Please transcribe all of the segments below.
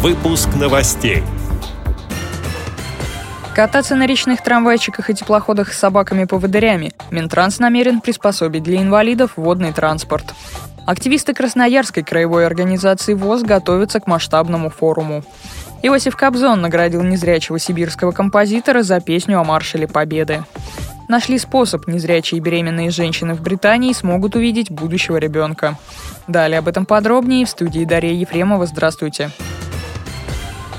Выпуск новостей. Кататься на речных трамвайчиках и теплоходах с собаками-поводырями Минтранс намерен приспособить для инвалидов водный транспорт. Активисты Красноярской краевой организации ВОЗ готовятся к масштабному форуму. Иосиф Кобзон наградил незрячего сибирского композитора за песню о маршале Победы. Нашли способ, незрячие беременные женщины в Британии смогут увидеть будущего ребенка. Далее об этом подробнее в студии Дарья Ефремова. Здравствуйте.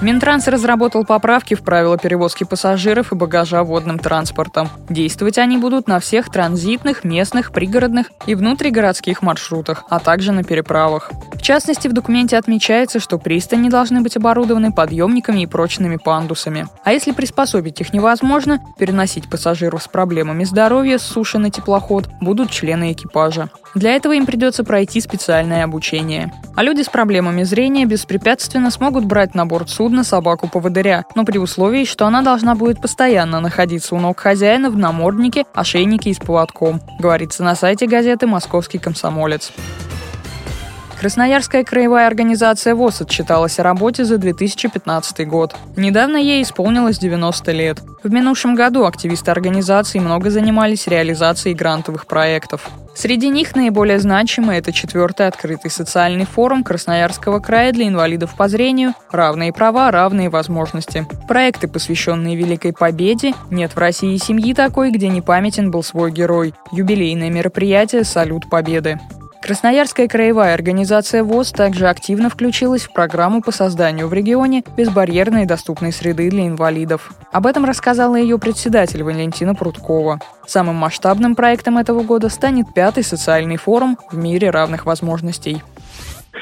Минтранс разработал поправки в правила перевозки пассажиров и багажа водным транспортом. Действовать они будут на всех транзитных, местных, пригородных и внутригородских маршрутах, а также на переправах. В частности, в документе отмечается, что пристани должны быть оборудованы подъемниками и прочными пандусами. А если приспособить их невозможно, переносить пассажиров с проблемами здоровья с суши на теплоход будут члены экипажа. Для этого им придется пройти специальное обучение. А люди с проблемами зрения беспрепятственно смогут брать на борт судна собаку-поводыря, но при условии, что она должна будет постоянно находиться у ног хозяина в наморднике, ошейнике и с поводком, говорится на сайте газеты «Московский комсомолец». Красноярская краевая организация ВОЗ отчиталась о работе за 2015 год. Недавно ей исполнилось 90 лет. В минувшем году активисты организации много занимались реализацией грантовых проектов. Среди них наиболее значимый – это четвертый открытый социальный форум Красноярского края для инвалидов по зрению «Равные права, равные возможности». Проекты, посвященные Великой Победе, «Нет в России семьи такой, где не памятен был свой герой», юбилейное мероприятие «Салют Победы». Красноярская краевая организация ВОЗ также активно включилась в программу по созданию в регионе безбарьерной и доступной среды для инвалидов. Об этом рассказала ее председатель Валентина Пруткова. Самым масштабным проектом этого года станет пятый социальный форум в мире равных возможностей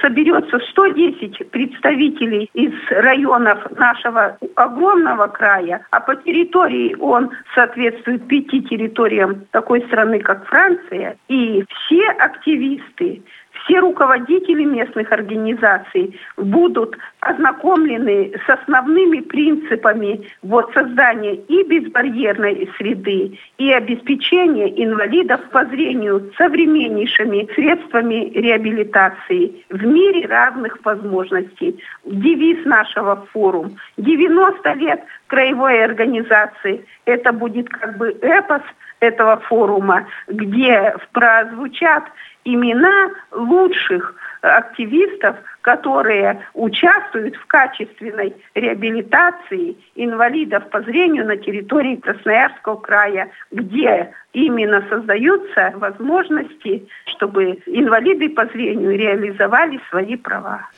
соберется 110 представителей из районов нашего огромного края, а по территории он соответствует пяти территориям такой страны, как Франция, и все активисты все руководители местных организаций будут ознакомлены с основными принципами вот, создания и безбарьерной среды, и обеспечения инвалидов по зрению современнейшими средствами реабилитации в мире равных возможностей. Девиз нашего форума 90 лет краевой организации. Это будет как бы эпос этого форума, где прозвучат имена лучших активистов, которые участвуют в качественной реабилитации инвалидов по зрению на территории Красноярского края, где именно создаются возможности, чтобы инвалиды по зрению реализовали свои права.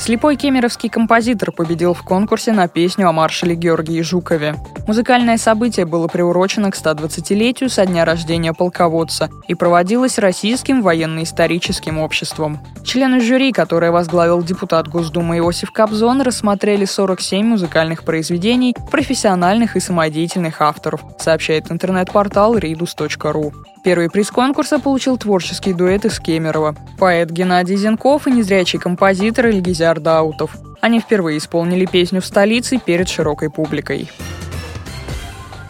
Слепой кемеровский композитор победил в конкурсе на песню о маршале Георгии Жукове. Музыкальное событие было приурочено к 120-летию со дня рождения полководца и проводилось Российским военно-историческим обществом. Члены жюри, которое возглавил депутат Госдумы Иосиф Кобзон, рассмотрели 47 музыкальных произведений профессиональных и самодеятельных авторов, сообщает интернет-портал ridus.ru. Первый приз конкурса получил творческий дуэт из Кемерово. Поэт Геннадий Зенков и незрячий композитор Ильгизяр Даутов. Они впервые исполнили песню в столице перед широкой публикой.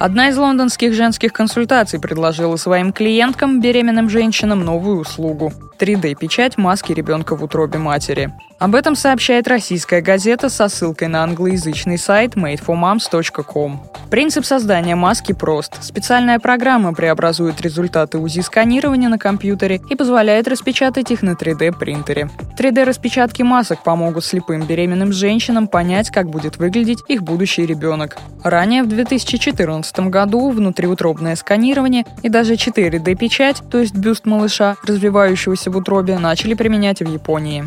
Одна из лондонских женских консультаций предложила своим клиенткам, беременным женщинам, новую услугу – 3D-печать маски ребенка в утробе матери. Об этом сообщает российская газета со ссылкой на англоязычный сайт madeformoms.com. Принцип создания маски прост. Специальная программа преобразует результаты УЗИ-сканирования на компьютере и позволяет распечатать их на 3D-принтере. 3D-распечатки масок помогут слепым беременным женщинам понять, как будет выглядеть их будущий ребенок. Ранее, в 2014 году, внутриутробное сканирование и даже 4D-печать, то есть бюст малыша, развивающегося в утробе, начали применять в Японии.